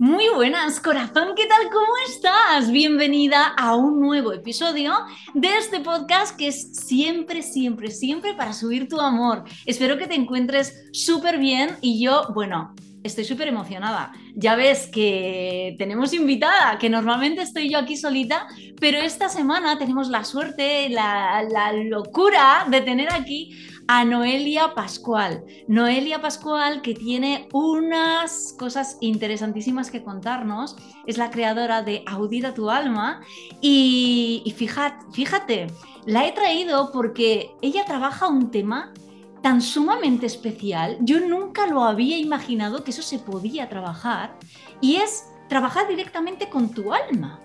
Muy buenas, corazón, ¿qué tal? ¿Cómo estás? Bienvenida a un nuevo episodio de este podcast que es siempre, siempre, siempre para subir tu amor. Espero que te encuentres súper bien y yo, bueno, estoy súper emocionada. Ya ves que tenemos invitada, que normalmente estoy yo aquí solita, pero esta semana tenemos la suerte, la, la locura de tener aquí a Noelia Pascual. Noelia Pascual que tiene unas cosas interesantísimas que contarnos. Es la creadora de Audita tu alma y, fíjate, fíjate, la he traído porque ella trabaja un tema tan sumamente especial. Yo nunca lo había imaginado que eso se podía trabajar y es trabajar directamente con tu alma.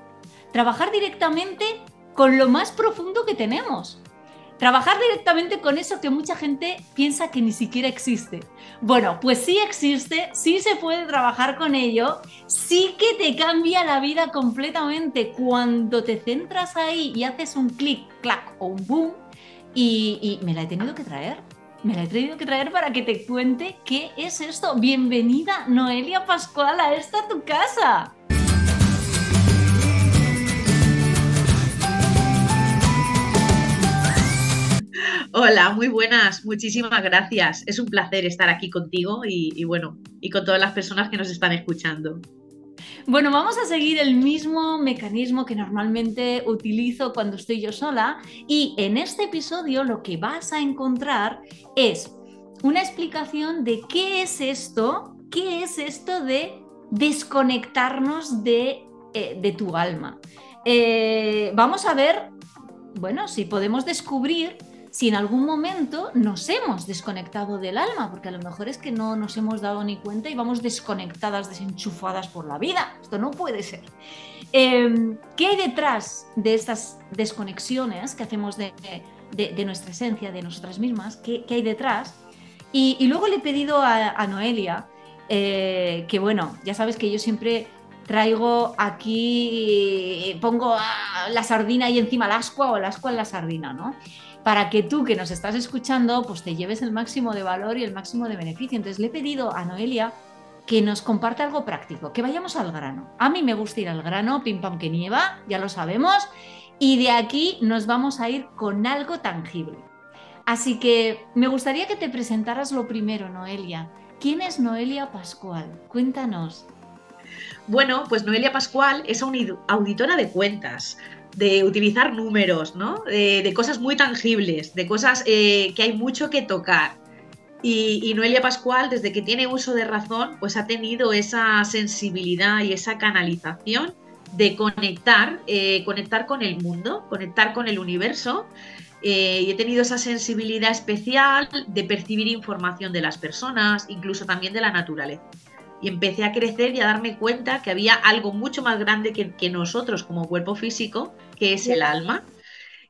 Trabajar directamente con lo más profundo que tenemos. Trabajar directamente con eso que mucha gente piensa que ni siquiera existe. Bueno, pues sí existe, sí se puede trabajar con ello, sí que te cambia la vida completamente cuando te centras ahí y haces un clic, clac o un boom. Y, y me la he tenido que traer. Me la he tenido que traer para que te cuente qué es esto. Bienvenida, Noelia Pascual, a esta tu casa. Hola, muy buenas, muchísimas gracias. Es un placer estar aquí contigo y, bueno, y con todas las personas que nos están escuchando. Bueno, vamos a seguir el mismo mecanismo que normalmente utilizo cuando estoy yo sola y en este episodio lo que vas a encontrar es una explicación de qué es esto, qué es esto de desconectarnos de, eh, tu alma. Eh, vamos a ver, bueno, si podemos descubrir si en algún momento nos hemos desconectado del alma, porque a lo mejor es que no nos hemos dado ni cuenta y vamos desconectadas, desenchufadas por la vida. Esto no puede ser. Em, ¿Qué hay detrás de estas desconexiones que hacemos de, nuestra esencia, de nosotras mismas? ¿Qué, hay detrás? Y, luego le he pedido a, Noelia, eh, que bueno, ya sabes que yo siempre traigo aquí, pongo la sardina y encima el ascua o el ascua en la sardina, ¿no? Para que tú que nos estás escuchando, pues te lleves el máximo de valor y el máximo de beneficio. Entonces le he pedido a Noelia que nos comparte algo práctico, que vayamos al grano. A mí me gusta ir al grano, pim pam que nieva, ya lo sabemos, y de aquí nos vamos a ir con algo tangible. Así que me gustaría que te presentaras lo primero, Noelia. ¿Quién es Noelia Pascual? Cuéntanos. Bueno, pues Noelia Pascual es auditora de cuentas, de utilizar números, ¿no? De, cosas muy tangibles, de cosas eh, que hay mucho que tocar. Y, Noelia Pascual, desde que tiene uso de razón, pues ha tenido esa sensibilidad y esa canalización de conectar, eh, conectar con el mundo, conectar con el universo. Eh, y he tenido esa sensibilidad especial de percibir información de las personas, incluso también de la naturaleza y empecé a crecer y a darme cuenta que había algo mucho más grande que, nosotros como cuerpo físico, que es el alma.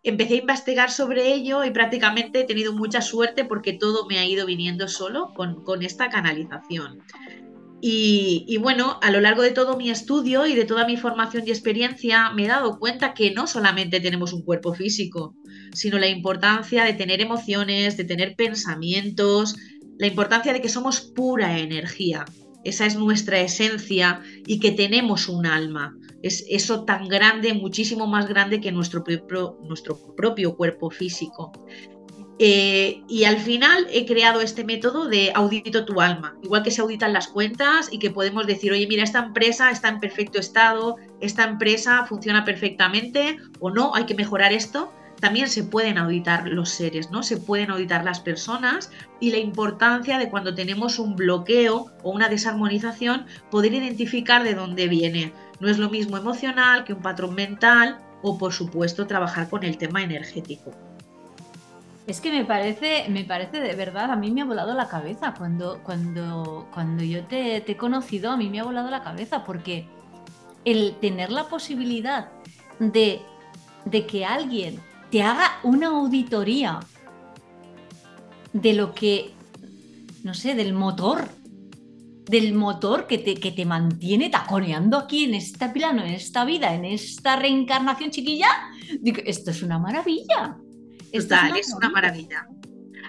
Empecé a investigar sobre ello y prácticamente he tenido mucha suerte porque todo me ha ido viniendo solo con, esta canalización. Y, y, bueno, a lo largo de todo mi estudio y de toda mi formación y experiencia me he dado cuenta que no solamente tenemos un cuerpo físico, sino la importancia de tener emociones, de tener pensamientos, la importancia de que somos pura energía esa es nuestra esencia y que tenemos un alma. Es eso tan grande, muchísimo más grande que nuestro, nuestro propio cuerpo físico. Eh, y al final he creado este método de audito tu alma, igual que se auditan las cuentas y que podemos decir, oye, mira, esta empresa está en perfecto estado, esta empresa funciona perfectamente o no, hay que mejorar esto también se pueden auditar los seres, ¿no? Se pueden auditar las personas y la importancia de cuando tenemos un bloqueo o una desarmonización, poder identificar de dónde viene. No es lo mismo emocional que un patrón mental o, por supuesto, trabajar con el tema energético. Es que me parece, me parece de verdad, a mí me ha volado la cabeza cuando, cuando, cuando yo te, he conocido, a mí me ha volado la cabeza porque el tener la posibilidad de que alguien te haga una auditoría de lo que, no sé, del motor, del motor que te, que te mantiene taconeando aquí en este plano, en esta vida, en esta reencarnación chiquilla, esto es una maravilla. Esto es, una, maravilla.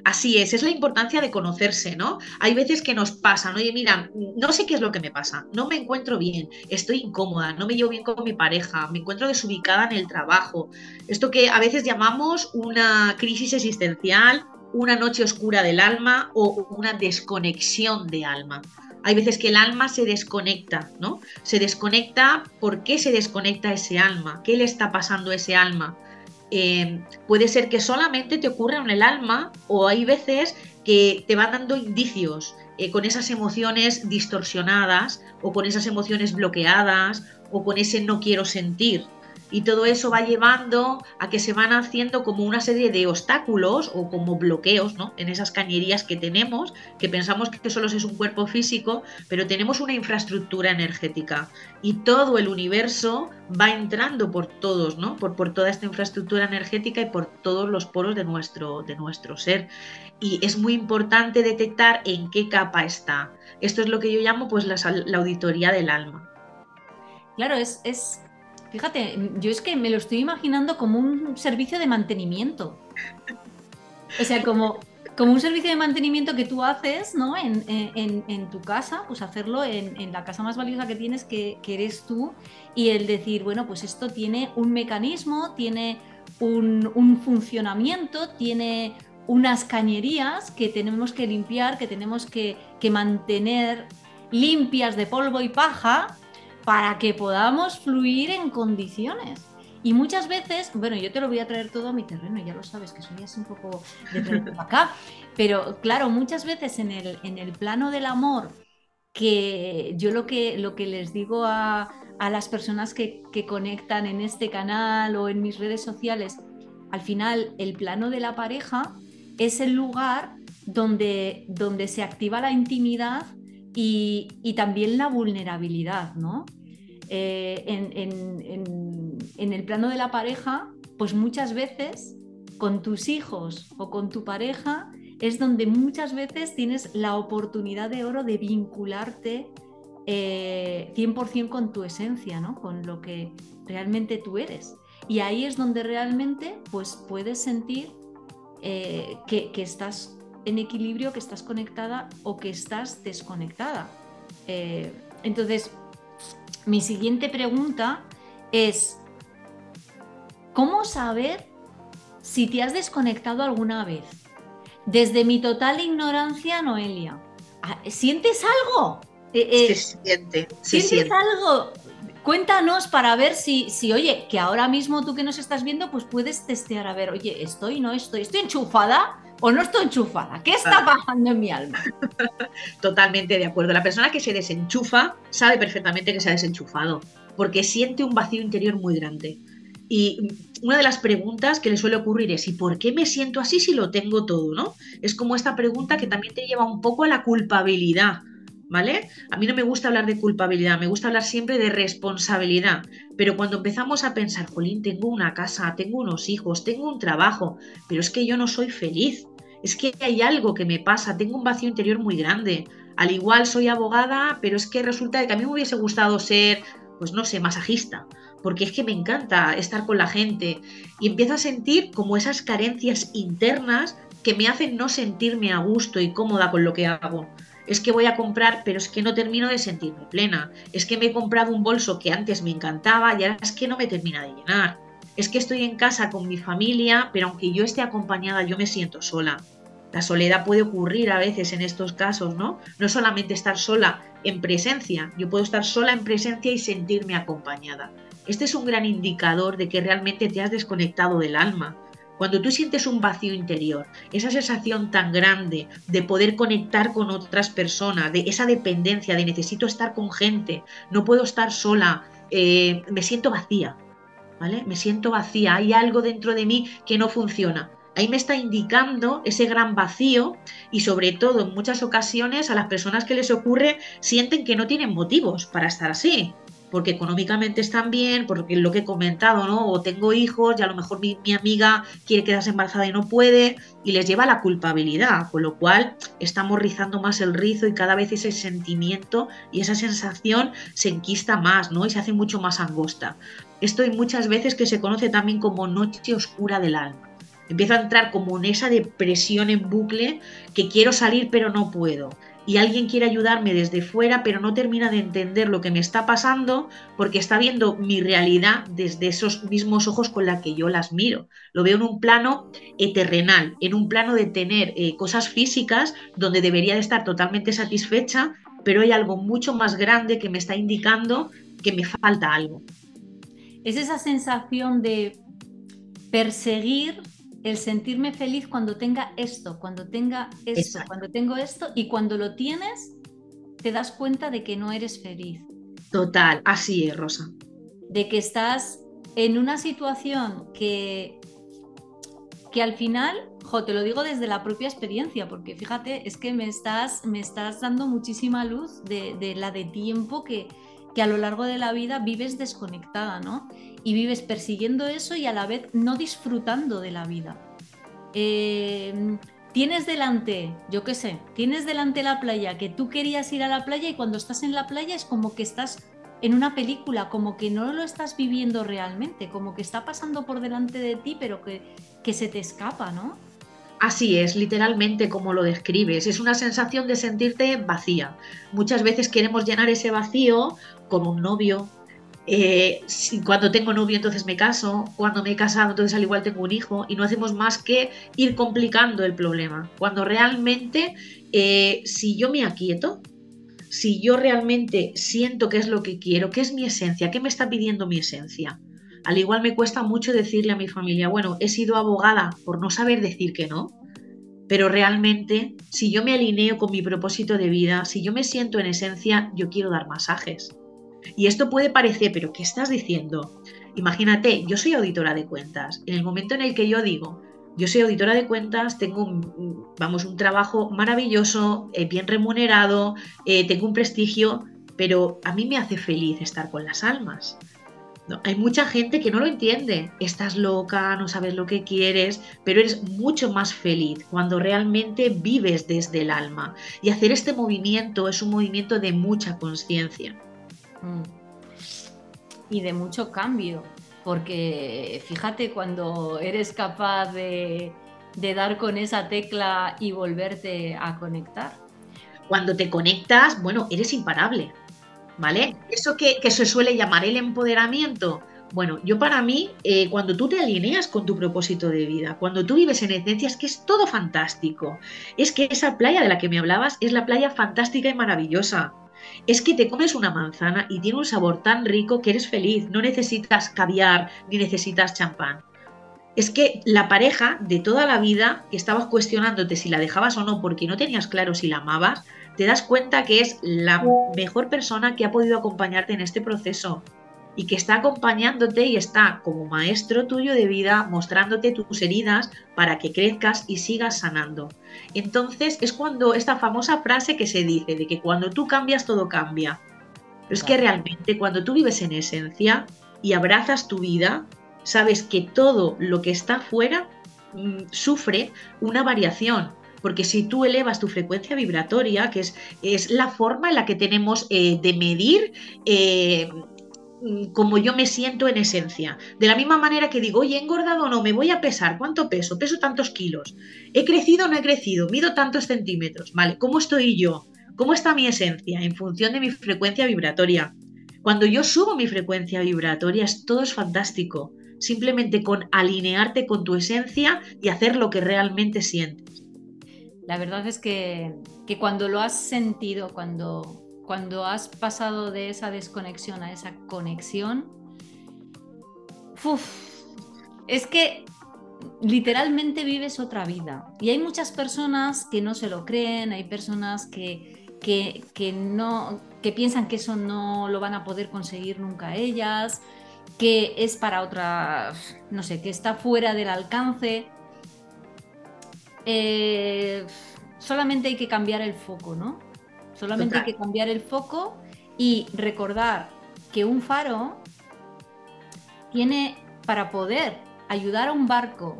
Así es, es la importancia de conocerse, ¿no? Hay veces que nos pasa, ¿no? Oye, mira, no sé qué es lo que me pasa, no me encuentro bien, estoy incómoda, no me llevo bien con mi pareja, me encuentro desubicada en el trabajo. Esto que a veces llamamos una crisis existencial, una noche oscura del alma o una desconexión de alma. Hay veces que el alma se desconecta, ¿no? Se desconecta, ¿por qué se desconecta ese alma? ¿Qué le está pasando a ese alma? Eh, puede ser que solamente te ocurra en el alma o hay veces que te va dando indicios eh, con esas emociones distorsionadas o con esas emociones bloqueadas o con ese no quiero sentir y todo eso va llevando a que se van haciendo como una serie de obstáculos o como bloqueos ¿no? en esas cañerías que tenemos, que pensamos que solo es un cuerpo físico, pero tenemos una infraestructura energética y todo el universo va entrando por todos, ¿no? por, por toda esta infraestructura energética y por todos los poros de nuestro, de nuestro ser. Y es muy importante detectar en qué capa está. Esto es lo que yo llamo pues la, la auditoría del alma. Claro, es, es Fíjate, yo es que me lo estoy imaginando como un servicio de mantenimiento. O sea, como, como un servicio de mantenimiento que tú haces ¿no? en, tu casa, pues hacerlo en, la casa más valiosa que tienes, que, eres tú, y el decir, bueno, pues esto tiene un mecanismo, tiene un, funcionamiento, tiene unas cañerías que tenemos que limpiar, que tenemos que, que mantener limpias de polvo y paja para que podamos fluir en condiciones. Y muchas veces, bueno, yo te lo voy a traer todo a mi terreno, ya lo sabes, que soy así un poco de acá, pero claro, muchas veces en el, en el plano del amor, que yo lo que, lo que les digo a, las personas que, que conectan en este canal o en mis redes sociales, al final el plano de la pareja es el lugar donde, donde se activa la intimidad y, también la vulnerabilidad, ¿no? Eh, en, el plano de la pareja, pues muchas veces con tus hijos o con tu pareja es donde muchas veces tienes la oportunidad de oro de vincularte 100% eh, con tu esencia, ¿no? con lo que realmente tú eres. Y ahí es donde realmente pues, puedes sentir eh, que, estás en equilibrio, que estás conectada o que estás desconectada. entonces, mi siguiente pregunta es, ¿cómo saber si te has desconectado alguna vez? Desde mi total ignorancia, Noelia, ah, ¿sientes algo? Eh, eh, se siente, se ¿Sientes algo? Cuéntanos para ver si, si, oye, que ahora mismo tú que nos estás viendo, pues puedes testear a ver, oye, estoy, no estoy, estoy enchufada o no estoy enchufada? ¿Qué está pasando en mi alma? Totalmente de acuerdo. La persona que se desenchufa sabe perfectamente que se ha desenchufado, porque siente un vacío interior muy grande. Y una de las preguntas que le suele ocurrir es, ¿y por qué me siento así si lo tengo todo? ¿no? Es como esta pregunta que también te lleva un poco a la culpabilidad. ¿Vale? A mí no me gusta hablar de culpabilidad, me gusta hablar siempre de responsabilidad. Pero cuando empezamos a pensar, Jolín, tengo una casa, tengo unos hijos, tengo un trabajo, pero es que yo no soy feliz, es que hay algo que me pasa, tengo un vacío interior muy grande. Al igual soy abogada, pero es que resulta que a mí me hubiese gustado ser, pues no sé, masajista, porque es que me encanta estar con la gente y empiezo a sentir como esas carencias internas que me hacen no sentirme a gusto y cómoda con lo que hago es que voy a comprar, pero es que no termino de sentirme plena. Es que me he comprado un bolso que antes me encantaba y ahora es que no me termina de llenar. Es que estoy en casa con mi familia, pero aunque yo esté acompañada, yo me siento sola. La soledad puede ocurrir a veces en estos casos, ¿no? No solamente estar sola en presencia, yo puedo estar sola en presencia y sentirme acompañada. Este es un gran indicador de que realmente te has desconectado del alma, cuando tú sientes un vacío interior, esa sensación tan grande de poder conectar con otras personas, de esa dependencia, de necesito estar con gente, no puedo estar sola, eh, me siento vacía, ¿vale? Me siento vacía, hay algo dentro de mí que no funciona. Ahí me está indicando ese gran vacío y sobre todo en muchas ocasiones a las personas que les ocurre sienten que no tienen motivos para estar así porque económicamente están bien, porque lo que he comentado, ¿no? O tengo hijos y a lo mejor mi, amiga quiere quedarse embarazada y no puede, y les lleva la culpabilidad, con lo cual estamos rizando más el rizo y cada vez ese sentimiento y esa sensación se enquista más, ¿no? Y se hace mucho más angosta. Esto hay muchas veces que se conoce también como noche oscura del alma. Empiezo a entrar como en esa depresión en bucle que quiero salir pero no puedo. Y alguien quiere ayudarme desde fuera pero no termina de entender lo que me está pasando porque está viendo mi realidad desde esos mismos ojos con la que yo las miro. Lo veo en un plano terrenal, en un plano de tener eh, cosas físicas donde debería de estar totalmente satisfecha, pero hay algo mucho más grande que me está indicando que me falta algo. Es esa sensación de perseguir el sentirme feliz cuando tenga esto, cuando tenga esto, cuando tengo esto y cuando lo tienes te das cuenta de que no eres feliz. Total, así es, Rosa. De que estás en una situación que, que al final, jo, te lo digo desde la propia experiencia, porque fíjate, es que me estás, me estás dando muchísima luz de, de la de tiempo que, que a lo largo de la vida vives desconectada, ¿no? Y vives persiguiendo eso y a la vez no disfrutando de la vida. Em, tienes delante, yo qué sé, tienes delante la playa, que tú querías ir a la playa y cuando estás en la playa es como que estás en una película, como que no lo estás viviendo realmente, como que está pasando por delante de ti, pero que, que se te escapa, ¿no? Así es, literalmente como lo describes. Es una sensación de sentirte vacía. Muchas veces queremos llenar ese vacío con un novio. Eh, cuando tengo novio entonces me caso, cuando me he casado entonces al igual tengo un hijo y no hacemos más que ir complicando el problema. Cuando realmente eh, si yo me aquieto, si yo realmente siento qué es lo que quiero, qué es mi esencia, qué me está pidiendo mi esencia, al igual me cuesta mucho decirle a mi familia, bueno, he sido abogada por no saber decir que no, pero realmente si yo me alineo con mi propósito de vida, si yo me siento en esencia, yo quiero dar masajes. Y esto puede parecer, pero ¿qué estás diciendo? Imagínate, yo soy auditora de cuentas. En el momento en el que yo digo, yo soy auditora de cuentas, tengo un, vamos, un trabajo maravilloso, eh, bien remunerado, eh, tengo un prestigio, pero a mí me hace feliz estar con las almas hay mucha gente que no lo entiende. Estás loca, no sabes lo que quieres, pero eres mucho más feliz cuando realmente vives desde el alma. Y hacer este movimiento es un movimiento de mucha conciencia. Mm. Y de mucho cambio, porque fíjate cuando eres capaz de, dar con esa tecla y volverte a conectar. Cuando te conectas, bueno, eres imparable ¿vale? Eso que, se suele llamar el empoderamiento. Bueno, yo para mí, eh, cuando tú te alineas con tu propósito de vida, cuando tú vives en esencia, es que es todo fantástico. Es que esa playa de la que me hablabas es la playa fantástica y maravillosa. Es que te comes una manzana y tiene un sabor tan rico que eres feliz. No necesitas caviar ni necesitas champán. Es que la pareja de toda la vida que estabas cuestionándote si la dejabas o no porque no tenías claro si la amabas, te das cuenta que es la mejor persona que ha podido acompañarte en este proceso y que está acompañándote y está como maestro tuyo de vida mostrándote tus heridas para que crezcas y sigas sanando. Entonces es cuando esta famosa frase que se dice de que cuando tú cambias todo cambia. Pero es que realmente cuando tú vives en esencia y abrazas tu vida, sabes que todo lo que está fuera mm, sufre una variación porque si tú elevas tu frecuencia vibratoria, que es, es la forma en la que tenemos eh, de medir eh, como yo me siento en esencia. De la misma manera que digo, oye, he engordado o no, me voy a pesar, ¿cuánto peso? Peso tantos kilos. ¿He crecido o no he crecido? Mido tantos centímetros, ¿vale? ¿Cómo estoy yo? ¿Cómo está mi esencia en función de mi frecuencia vibratoria? Cuando yo subo mi frecuencia vibratoria, todo es fantástico. Simplemente con alinearte con tu esencia y hacer lo que realmente sientes. La verdad es que, cuando lo has sentido, cuando, cuando has pasado de esa desconexión a esa conexión, es que literalmente vives otra vida. Y hay muchas personas que no se lo creen, hay personas que, que, no, que piensan que eso no lo van a poder conseguir nunca ellas, que es para otra, no sé, que está fuera del alcance. Eh, solamente hay que cambiar el foco, ¿no? Solamente hay que cambiar el foco y recordar que un faro tiene para poder ayudar a un barco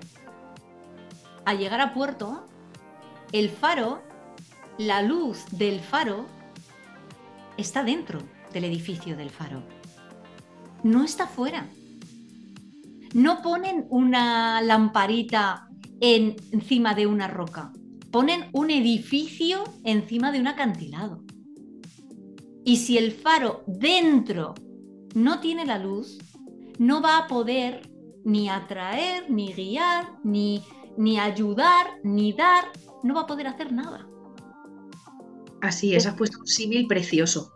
a llegar a puerto, el faro, la luz del faro está dentro del edificio del faro. No está fuera. No ponen una lamparita encima de una roca, ponen un edificio encima de un acantilado. Y si el faro dentro no tiene la luz, no va a poder ni atraer, ni guiar, ni, ni ayudar, ni dar, no va a poder hacer nada. Así es, has puesto un símil precioso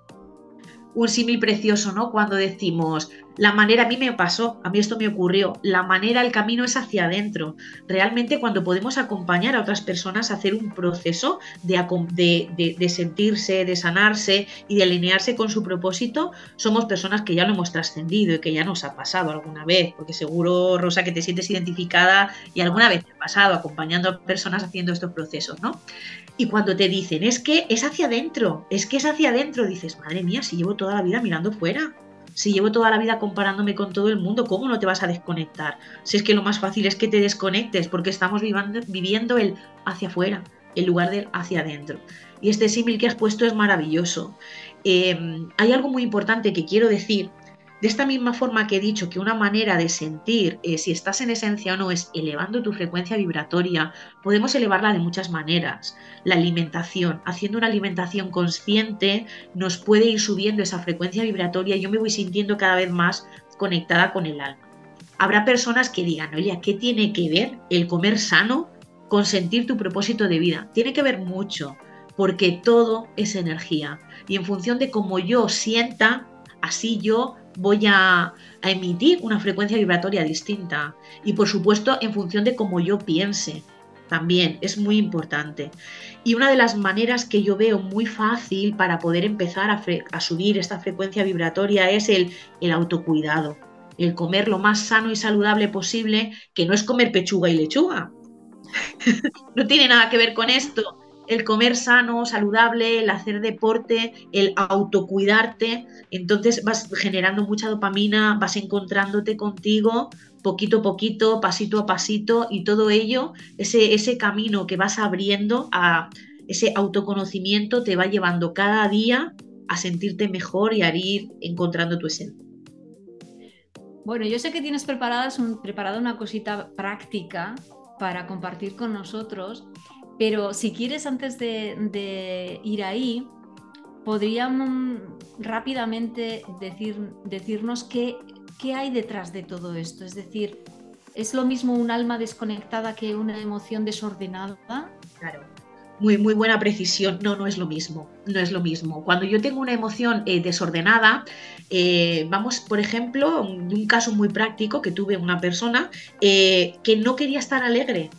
un símil precioso, ¿no? Cuando decimos, la manera, a mí me pasó, a mí esto me ocurrió, la manera, el camino es hacia adentro. Realmente cuando podemos acompañar a otras personas a hacer un proceso de, de, sentirse, de sanarse y de alinearse con su propósito, somos personas que ya lo hemos trascendido y que ya nos ha pasado alguna vez, porque seguro, Rosa, que te sientes identificada y alguna vez te ha pasado acompañando a personas haciendo estos procesos, ¿no? Y cuando te dicen, es que es hacia adentro, es que es hacia adentro, dices, madre mía, si llevo toda la vida mirando fuera, si llevo toda la vida comparándome con todo el mundo, ¿cómo no te vas a desconectar? Si es que lo más fácil es que te desconectes, porque estamos viviendo el hacia afuera, en lugar del hacia adentro. Y este símil que has puesto es maravilloso. Eh, hay algo muy importante que quiero decir de esta misma forma que he dicho que una manera de sentir eh, si estás en esencia o no es elevando tu frecuencia vibratoria, podemos elevarla de muchas maneras. La alimentación, haciendo una alimentación consciente, nos puede ir subiendo esa frecuencia vibratoria y yo me voy sintiendo cada vez más conectada con el alma. Habrá personas que digan, oye, ¿qué tiene que ver el comer sano con sentir tu propósito de vida? Tiene que ver mucho, porque todo es energía. Y en función de cómo yo sienta, así yo voy a, emitir una frecuencia vibratoria distinta. Y por supuesto, en función de cómo yo piense, también es muy importante. Y una de las maneras que yo veo muy fácil para poder empezar a, subir esta frecuencia vibratoria es el, el, autocuidado, el comer lo más sano y saludable posible, que no es comer pechuga y lechuga. no tiene nada que ver con esto el comer sano, saludable, el hacer deporte, el autocuidarte, entonces vas generando mucha dopamina, vas encontrándote contigo poquito a poquito, pasito a pasito y todo ello, ese, ese camino que vas abriendo a ese autoconocimiento te va llevando cada día a sentirte mejor y a ir encontrando tu esencia. Bueno, yo sé que tienes preparada una cosita práctica para compartir con nosotros pero si quieres, antes de, ir ahí, podríamos rápidamente decir, decirnos qué, qué hay detrás de todo esto. Es decir, ¿es lo mismo un alma desconectada que una emoción desordenada? Claro. Muy, muy buena precisión. No, no es lo mismo. No es lo mismo. Cuando yo tengo una emoción eh, desordenada, eh, vamos, por ejemplo, un caso muy práctico que tuve una persona eh, que no quería estar alegre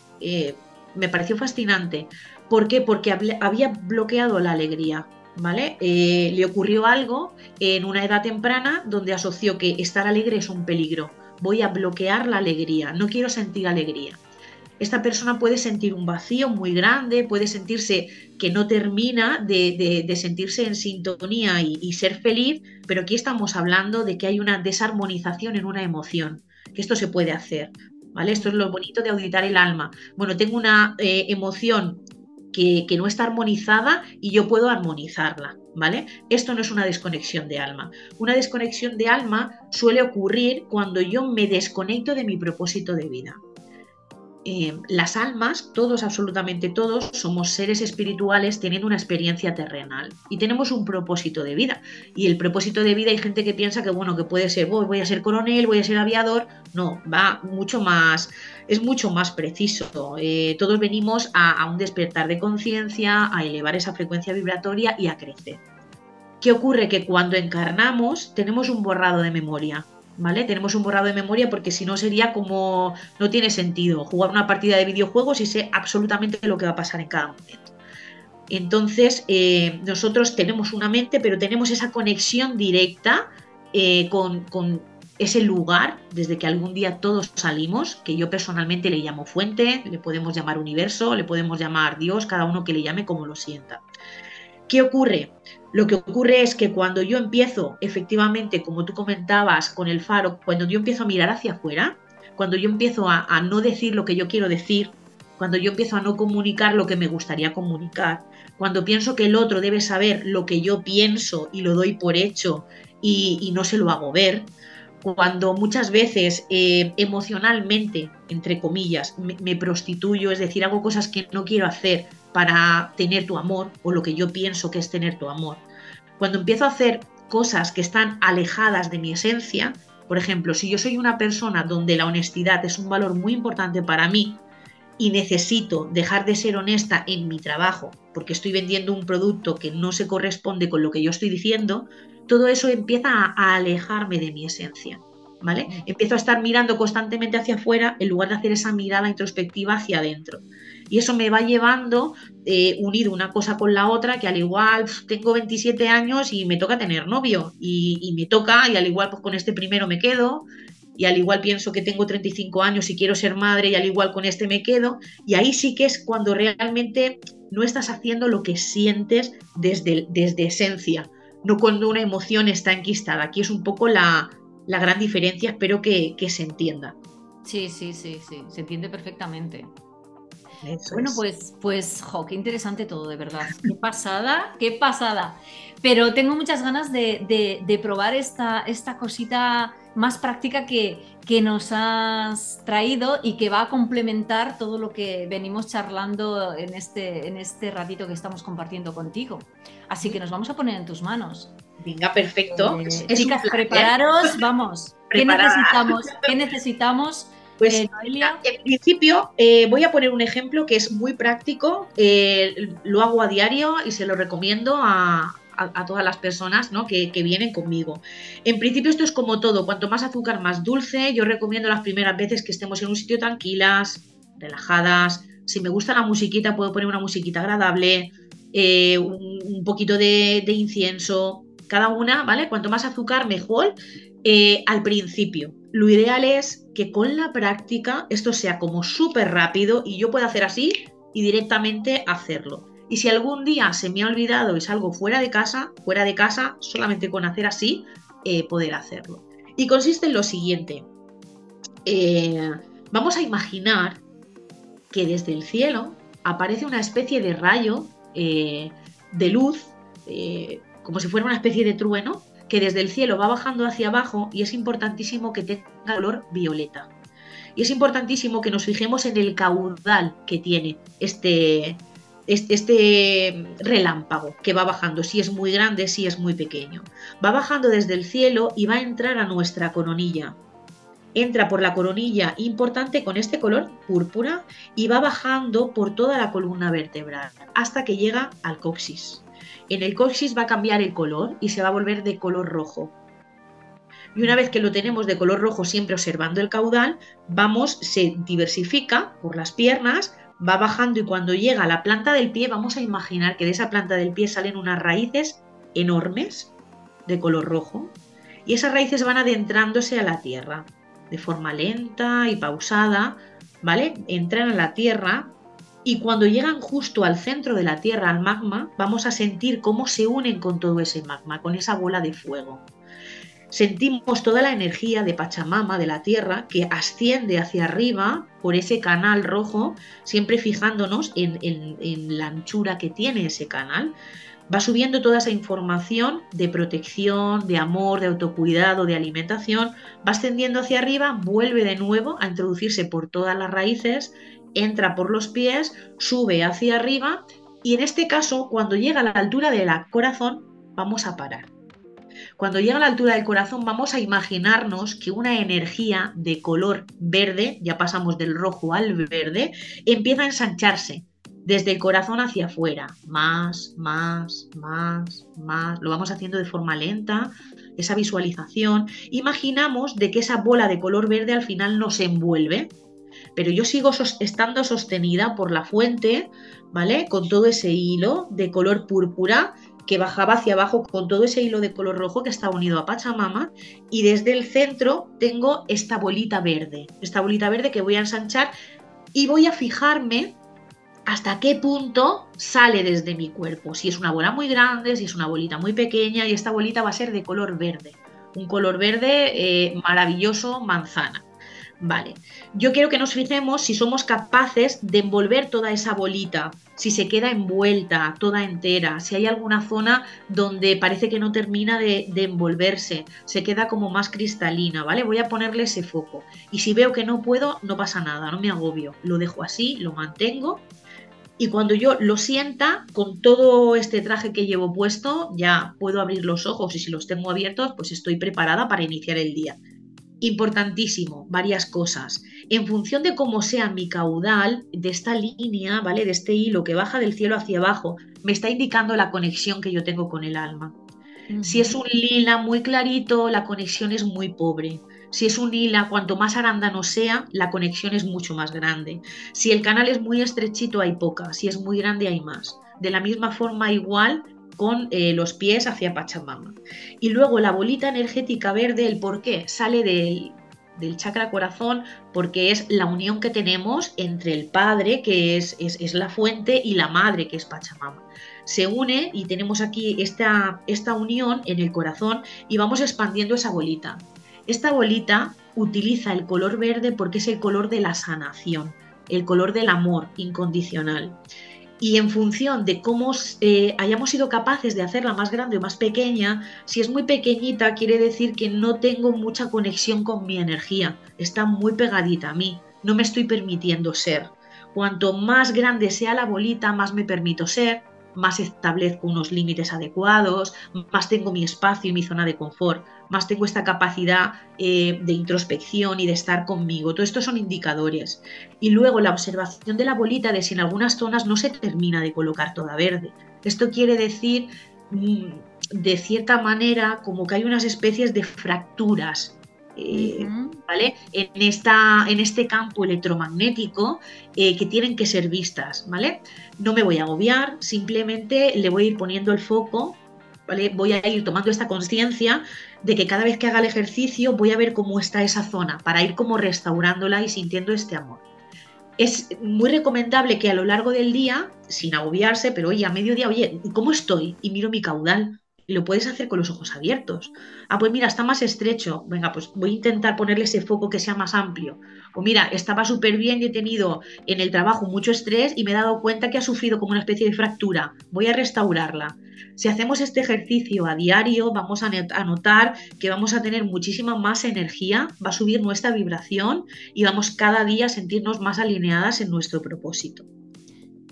me pareció fascinante. ¿Por qué? Porque había bloqueado la alegría. ¿Vale? Eh, le ocurrió algo en una edad temprana donde asoció que estar alegre es un peligro. Voy a bloquear la alegría, no quiero sentir alegría. Esta persona puede sentir un vacío muy grande, puede sentirse que no termina de, sentirse en sintonía y, y ser feliz, pero aquí estamos hablando de que hay una desarmonización en una emoción, que esto se puede hacer. ¿Vale? Esto es lo bonito de auditar el alma. Bueno, tengo una eh, emoción que, que, no está armonizada y yo puedo armonizarla, ¿vale? Esto no es una desconexión de alma. Una desconexión de alma suele ocurrir cuando yo me desconecto de mi propósito de vida. Eh, las almas, todos, absolutamente todos, somos seres espirituales teniendo una experiencia terrenal y tenemos un propósito de vida. Y el propósito de vida hay gente que piensa que, bueno, que puede ser, voy a ser coronel, voy a ser aviador. No, va mucho más, es mucho más preciso. Eh, todos venimos a, a un despertar de conciencia, a elevar esa frecuencia vibratoria y a crecer. ¿Qué ocurre? Que cuando encarnamos tenemos un borrado de memoria Tenemos un borrado de memoria porque si no sería como, no tiene sentido jugar una partida de videojuegos y sé absolutamente lo que va a pasar en cada momento. Entonces, eh, nosotros tenemos una mente, pero tenemos esa conexión directa eh, con, ese lugar desde que algún día todos salimos, que yo personalmente le llamo fuente, le podemos llamar universo, le podemos llamar Dios, cada uno que le llame como lo sienta. ¿Qué ocurre? Lo que ocurre es que cuando yo empiezo, efectivamente, como tú comentabas con el faro, cuando yo empiezo a mirar hacia afuera, cuando yo empiezo a, no decir lo que yo quiero decir, cuando yo empiezo a no comunicar lo que me gustaría comunicar, cuando pienso que el otro debe saber lo que yo pienso y lo doy por hecho y, no se lo hago ver, cuando muchas veces eh, emocionalmente, entre comillas, me, prostituyo, es decir, hago cosas que no quiero hacer para tener tu amor o lo que yo pienso que es tener tu amor. Cuando empiezo a hacer cosas que están alejadas de mi esencia, por ejemplo, si yo soy una persona donde la honestidad es un valor muy importante para mí y necesito dejar de ser honesta en mi trabajo porque estoy vendiendo un producto que no se corresponde con lo que yo estoy diciendo, todo eso empieza a, alejarme de mi esencia. ¿Vale? Empiezo a estar mirando constantemente hacia afuera en lugar de hacer esa mirada introspectiva hacia adentro. Y eso me va llevando, eh, unido una cosa con la otra, que al igual tengo 27 años y me toca tener novio. Y, me toca, y al igual pues con este primero me quedo, y al igual pienso que tengo 35 años y quiero ser madre, y al igual con este me quedo. Y ahí sí que es cuando realmente no estás haciendo lo que sientes desde, desde esencia no cuando una emoción está enquistada. Aquí es un poco la, gran diferencia, espero que, se entienda. Sí, sí, sí, sí, se entiende perfectamente. Bueno, pues, pues, jo, qué interesante todo, de verdad. Qué pasada, qué pasada. Pero tengo muchas ganas de, probar esta, esta cosita más práctica que, que nos has traído y que va a complementar todo lo que venimos charlando en este, en este ratito que estamos compartiendo contigo. Así que nos vamos a poner en tus manos. Venga, perfecto. Eh, chicas, prepararos, vamos. ¿Qué necesitamos? ¿Qué necesitamos? Pues eh, en principio eh, voy a poner un ejemplo que es muy práctico, lo hago a diario y se lo recomiendo a, a, todas las personas ¿no? que, vienen conmigo. En principio esto es como todo, cuanto más azúcar más dulce, yo recomiendo las primeras veces que estemos en un sitio tranquilas, relajadas, si me gusta la musiquita puedo poner una musiquita agradable, eh, un, poquito de, incienso, cada una, ¿vale? Cuanto más azúcar mejor eh, al principio. Lo ideal es que con la práctica esto sea como súper rápido y yo pueda hacer así y directamente hacerlo. Y si algún día se me ha olvidado y salgo fuera de casa, fuera de casa, solamente con hacer así, eh, poder hacerlo. Y consiste en lo siguiente. Eh, vamos a imaginar que desde el cielo aparece una especie de rayo de luz, como si fuera una especie de trueno, que desde el cielo va bajando hacia abajo y es importantísimo que tenga color violeta. Y es importantísimo que nos fijemos en el caudal que tiene este, este relámpago que va bajando, si es muy grande, si es muy pequeño. Va bajando desde el cielo y va a entrar a nuestra coronilla. Entra por la coronilla importante con este color púrpura y va bajando por toda la columna vertebral hasta que llega al coxis. En el coxis va a cambiar el color y se va a volver de color rojo. Y una vez que lo tenemos de color rojo, siempre observando el caudal, vamos, se diversifica por las piernas, va bajando y cuando llega a la planta del pie, vamos a imaginar que de esa planta del pie salen unas raíces enormes de color rojo y esas raíces van adentrándose a la tierra de forma lenta y pausada, ¿vale? Entran a la tierra y cuando llegan justo al centro de la tierra, al magma, vamos a sentir cómo se unen con todo ese magma, con esa bola de fuego sentimos toda la energía de Pachamama, de la Tierra, que asciende hacia arriba por ese canal rojo, siempre fijándonos en, la anchura que tiene ese canal. Va subiendo toda esa información de protección, de amor, de autocuidado, de alimentación, va ascendiendo hacia arriba, vuelve de nuevo a introducirse por todas las raíces, entra por los pies, sube hacia arriba y en este caso, cuando llega a la altura del corazón, vamos a parar cuando llega a la altura del corazón vamos a imaginarnos que una energía de color verde, ya pasamos del rojo al verde, empieza a ensancharse desde el corazón hacia afuera, más, más, más, más. Lo vamos haciendo de forma lenta, esa visualización. Imaginamos de que esa bola de color verde al final nos envuelve, pero yo sigo estando sostenida por la fuente, ¿vale? Con todo ese hilo de color púrpura que bajaba hacia abajo con todo ese hilo de color rojo que está unido a Pachamama y desde el centro tengo esta bolita verde, esta bolita verde que voy a ensanchar y voy a fijarme hasta qué punto sale desde mi cuerpo, si es una bola muy grande, si es una bolita muy pequeña y esta bolita va a ser de color verde, un color verde eh, maravilloso manzana. Vale. Yo quiero que nos fijemos si somos capaces de envolver toda esa bolita, si se queda envuelta, toda entera, si hay alguna zona donde parece que no termina de, de, envolverse, se queda como más cristalina, ¿vale? Voy a ponerle ese foco. Y si veo que no puedo, no pasa nada, no me agobio. Lo dejo así, lo mantengo. Y cuando yo lo sienta, con todo este traje que llevo puesto, ya puedo abrir los ojos y si los tengo abiertos, pues estoy preparada para iniciar el día importantísimo, varias cosas. En función de cómo sea mi caudal de esta línea, ¿vale? De este hilo que baja del cielo hacia abajo, me está indicando la conexión que yo tengo con el alma. Si es un lila muy clarito, la conexión es muy pobre. Si es un lila, cuanto más arándano sea, la conexión es mucho más grande. Si el canal es muy estrechito, hay poca. Si es muy grande, hay más. De la misma forma, igual, con eh, los pies hacia Pachamama. Y luego la bolita energética verde, el por qué, sale del, del chakra corazón porque es la unión que tenemos entre el padre, que es, es, la fuente, y la madre, que es Pachamama. Se une y tenemos aquí esta, esta unión en el corazón y vamos expandiendo esa bolita. Esta bolita utiliza el color verde porque es el color de la sanación, el color del amor incondicional y en función de cómo eh, hayamos sido capaces de hacerla más grande o más pequeña, si es muy pequeñita quiere decir que no tengo mucha conexión con mi energía, está muy pegadita a mí, no me estoy permitiendo ser. Cuanto más grande sea la bolita, más me permito ser, más establezco unos límites adecuados, más tengo mi espacio y mi zona de confort, más tengo esta capacidad eh, de introspección y de estar conmigo. Todo esto son indicadores. Y luego la observación de la bolita de si en algunas zonas no se termina de colocar toda verde. Esto quiere decir, mm, de cierta manera, como que hay unas especies de fracturas eh, ¿vale? En, esta, en este campo electromagnético eh, que tienen que ser vistas, ¿vale? No me voy a agobiar, simplemente le voy a ir poniendo el foco, ¿vale? Voy a ir tomando esta conciencia de que cada vez que haga el ejercicio voy a ver cómo está esa zona, para ir como restaurándola y sintiendo este amor. Es muy recomendable que a lo largo del día, sin agobiarse, pero oye, a mediodía, oye, ¿cómo estoy? Y miro mi caudal lo puedes hacer con los ojos abiertos. Ah, pues mira, está más estrecho. Venga, pues voy a intentar ponerle ese foco que sea más amplio. O mira, estaba súper bien y he tenido en el trabajo mucho estrés y me he dado cuenta que ha sufrido como una especie de fractura. Voy a restaurarla. Si hacemos este ejercicio a diario, vamos a notar que vamos a tener muchísima más energía, va a subir nuestra vibración y vamos cada día a sentirnos más alineadas en nuestro propósito.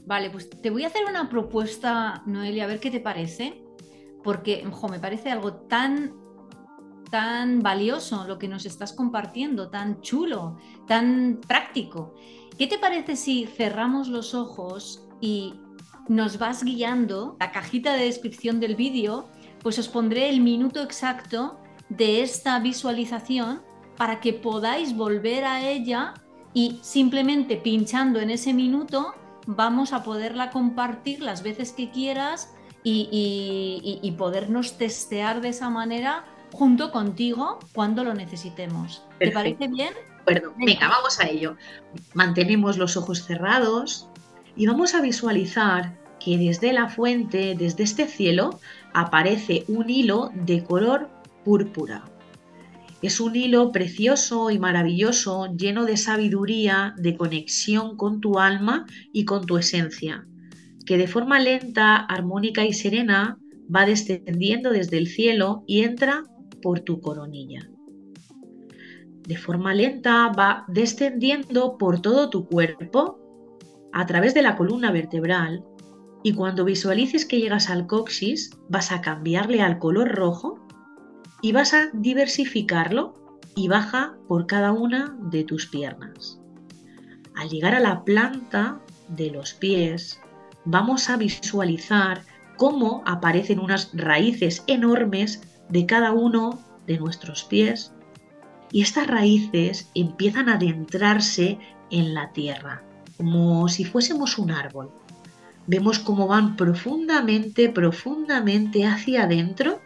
Vale, pues te voy a hacer una propuesta, Noelia, a ver qué te parece porque me parece algo tan, tan valioso lo que nos estás compartiendo, tan chulo, tan práctico. ¿Qué te parece si cerramos los ojos y nos vas guiando? La cajita de descripción del vídeo, pues os pondré el minuto exacto de esta visualización para que podáis volver a ella y simplemente pinchando en ese minuto vamos a poderla compartir las veces que quieras y, podernos testear de esa manera junto contigo cuando lo necesitemos. ¿Te parece bien? Bueno, venga, vamos a ello. Mantenemos los ojos cerrados y vamos a visualizar que desde la fuente, desde este cielo, aparece un hilo de color púrpura. Es un hilo precioso y maravilloso, lleno de sabiduría, de conexión con tu alma y con tu esencia que de forma lenta, armónica y serena va descendiendo desde el cielo y entra por tu coronilla. De forma lenta va descendiendo por todo tu cuerpo a través de la columna vertebral y cuando visualices que llegas al coxis vas a cambiarle al color rojo y vas a diversificarlo y baja por cada una de tus piernas. Al llegar a la planta de los pies, vamos a visualizar cómo aparecen unas raíces enormes de cada uno de nuestros pies y estas raíces empiezan a adentrarse en la tierra, como si fuésemos un árbol. Vemos cómo van profundamente, profundamente hacia adentro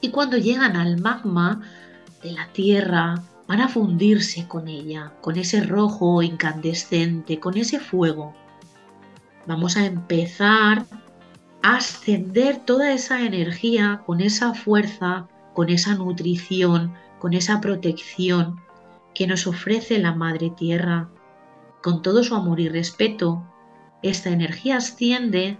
y cuando llegan al magma de la tierra van a fundirse con ella, con ese rojo incandescente, con ese fuego vamos a empezar a ascender toda esa energía con esa fuerza, con esa nutrición, con esa protección que nos ofrece la Madre Tierra. Con todo su amor y respeto, esta energía asciende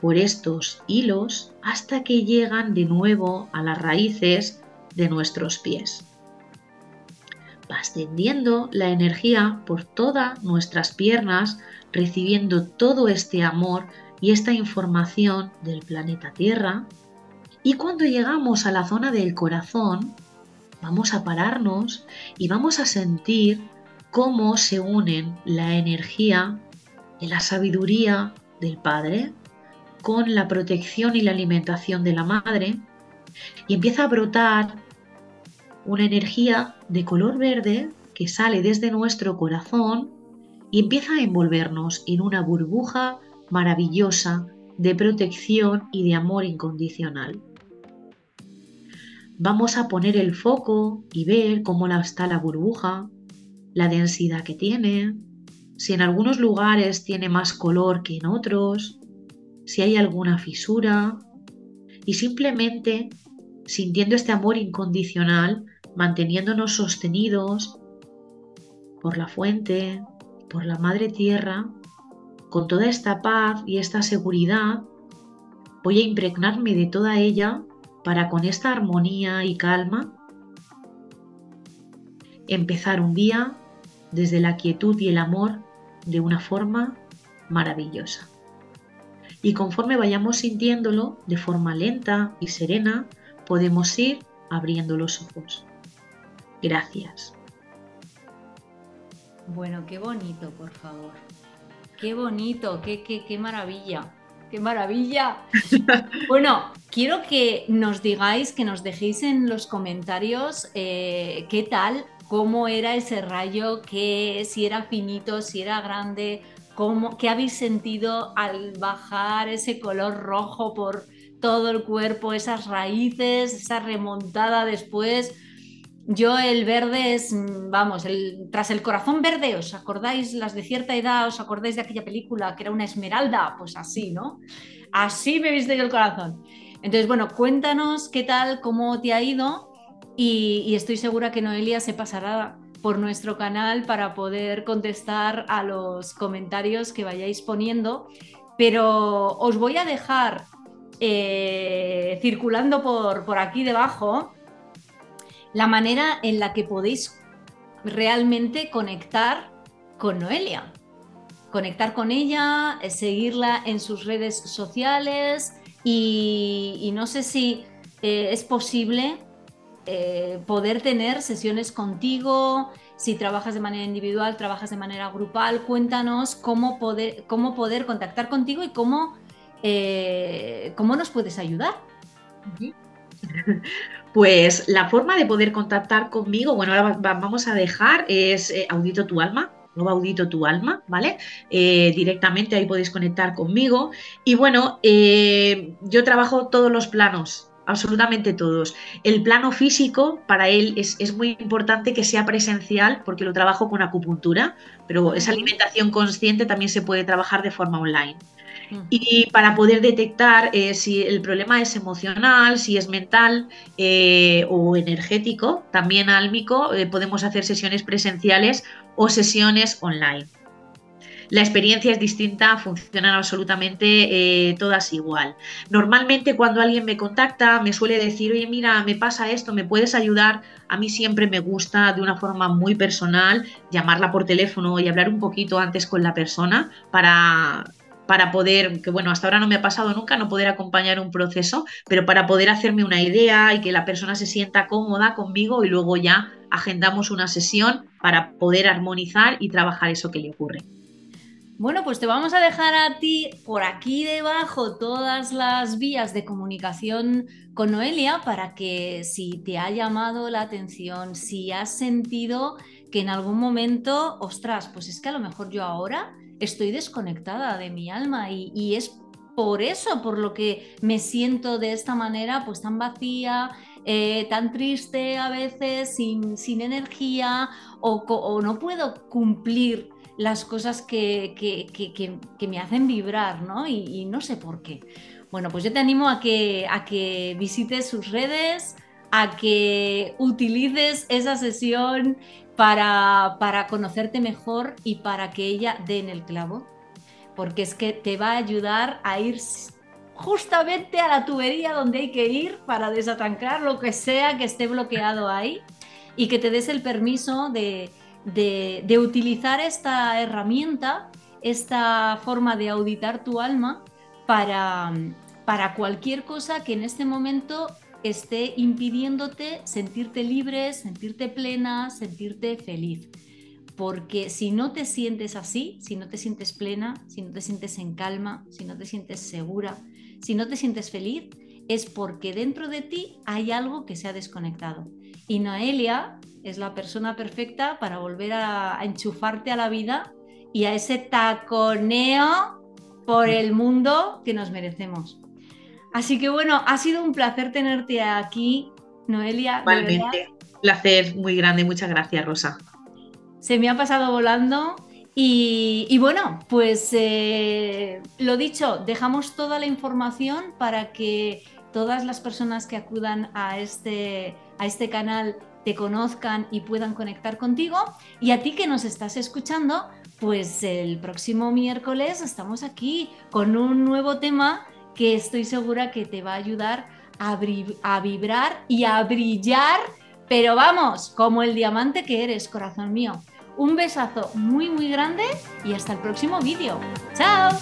por estos hilos hasta que llegan de nuevo a las raíces de nuestros pies. Va ascendiendo la energía por todas nuestras piernas, recibiendo todo este amor y esta información del planeta Tierra. Y cuando llegamos a la zona del corazón, vamos a pararnos y vamos a sentir cómo se unen la energía de la sabiduría del Padre con la protección y la alimentación de la Madre y empieza a brotar una energía de color verde que sale desde nuestro corazón y empieza a envolvernos en una burbuja maravillosa de protección y de amor incondicional. Vamos a poner el foco y ver cómo está la burbuja, la densidad que tiene, si en algunos lugares tiene más color que en otros, si hay alguna fisura y simplemente sintiendo este amor incondicional, manteniéndonos sostenidos por la fuente, por la madre tierra, con toda esta paz y esta seguridad, voy a impregnarme de toda ella para con esta armonía y calma empezar un día desde la quietud y el amor de una forma maravillosa. Y conforme vayamos sintiéndolo de forma lenta y serena, podemos ir abriendo los ojos. Gracias. Bueno, qué bonito, por favor. Qué bonito, qué, qué, qué maravilla. ¡Qué maravilla! bueno, quiero que nos digáis, que nos dejéis en los comentarios eh, qué tal, cómo era ese rayo, que si era finito, si era grande, cómo, qué habéis sentido al bajar ese color rojo por todo el cuerpo, esas raíces, esa remontada después. Yo el verde es, mm, vamos, el, tras el corazón verde, ¿os acordáis las de cierta edad? ¿Os acordáis de aquella película que era una esmeralda? Pues así, ¿no? Así me viste el corazón. Entonces, bueno, cuéntanos qué tal, cómo te ha ido y, y estoy segura que Noelia se pasará por nuestro canal para poder contestar a los comentarios que vayáis poniendo. Pero os voy a dejar eh, circulando por, por aquí debajo la manera en la que podéis realmente conectar con Noelia. Conectar con ella, eh, seguirla en sus redes sociales y, no sé si eh, es posible eh, poder tener sesiones contigo, si trabajas de manera individual, trabajas de manera grupal, cuéntanos cómo poder, cómo poder contactar contigo y cómo, cómo nos puedes ayudar. Pues la forma de poder contactar conmigo, bueno, ahora vamos a dejar, es eh, Audito tu alma, no audito tu alma, ¿vale? Eh, directamente ahí podéis conectar conmigo. Y bueno, eh, yo trabajo todos los planos, absolutamente todos. El plano físico, para él es, es, muy importante que sea presencial porque lo trabajo con acupuntura, pero esa alimentación consciente también se puede trabajar de forma online. Y para poder detectar eh, si el problema es emocional, si es mental eh, o energético, también álmico, eh, podemos hacer sesiones presenciales o sesiones online. La experiencia es distinta, funcionan absolutamente todas igual. Normalmente cuando alguien me contacta me suele decir, oye, mira, me pasa esto, ¿me puedes ayudar? A mí siempre me gusta de una forma muy personal llamarla por teléfono y hablar un poquito antes con la persona para para poder, que bueno, hasta ahora no me ha pasado nunca, no poder acompañar un proceso, pero para poder hacerme una idea y que la persona se sienta cómoda conmigo y luego ya agendamos una sesión para poder armonizar y trabajar eso que le ocurre. Bueno, pues te vamos a dejar a ti por aquí debajo todas las vías de comunicación con Noelia para que si te ha llamado la atención, si has sentido que en algún momento, ostras, pues es que a lo mejor yo ahora estoy desconectada de mi alma y, es por eso, por lo que me siento de esta manera, pues tan vacía, eh, tan triste a veces, sin, sin energía, o, no puedo cumplir las cosas que, que, me hacen vibrar, ¿no? Y, no sé por qué. Bueno, pues yo te animo a que, a que visites sus redes, a que utilices esa sesión para, para conocerte mejor y para que ella dé en el clavo. Porque es que te va a ayudar a ir justamente a la tubería donde hay que ir para desatrancar lo que sea que esté bloqueado ahí y que te des el permiso de, de, utilizar esta herramienta, esta forma de auditar tu alma para, para cualquier cosa que en este momento esté impidiéndote sentirte libre, sentirte plena, sentirte feliz. Porque si no te sientes así, si no te sientes plena, si no te sientes en calma, si no te sientes segura, si no te sientes feliz, es porque dentro de ti hay algo que se ha desconectado. Y Noelia es la persona perfecta para volver a, enchufarte a la vida y a ese taconeo por el mundo que nos merecemos. Así que bueno, ha sido un placer tenerte aquí, Noelia. Igualmente, placer muy grande, muchas gracias, Rosa. Se me ha pasado volando y, bueno, pues eh, lo dicho, dejamos toda la información para que todas las personas que acudan a este, a este canal te conozcan y puedan conectar contigo. Y a ti que nos estás escuchando, pues el próximo miércoles estamos aquí con un nuevo tema que estoy segura que te va a ayudar a, vibrar y a brillar, pero vamos, como el diamante que eres, corazón mío. Un besazo muy muy grande y hasta el próximo vídeo. ¡Chao!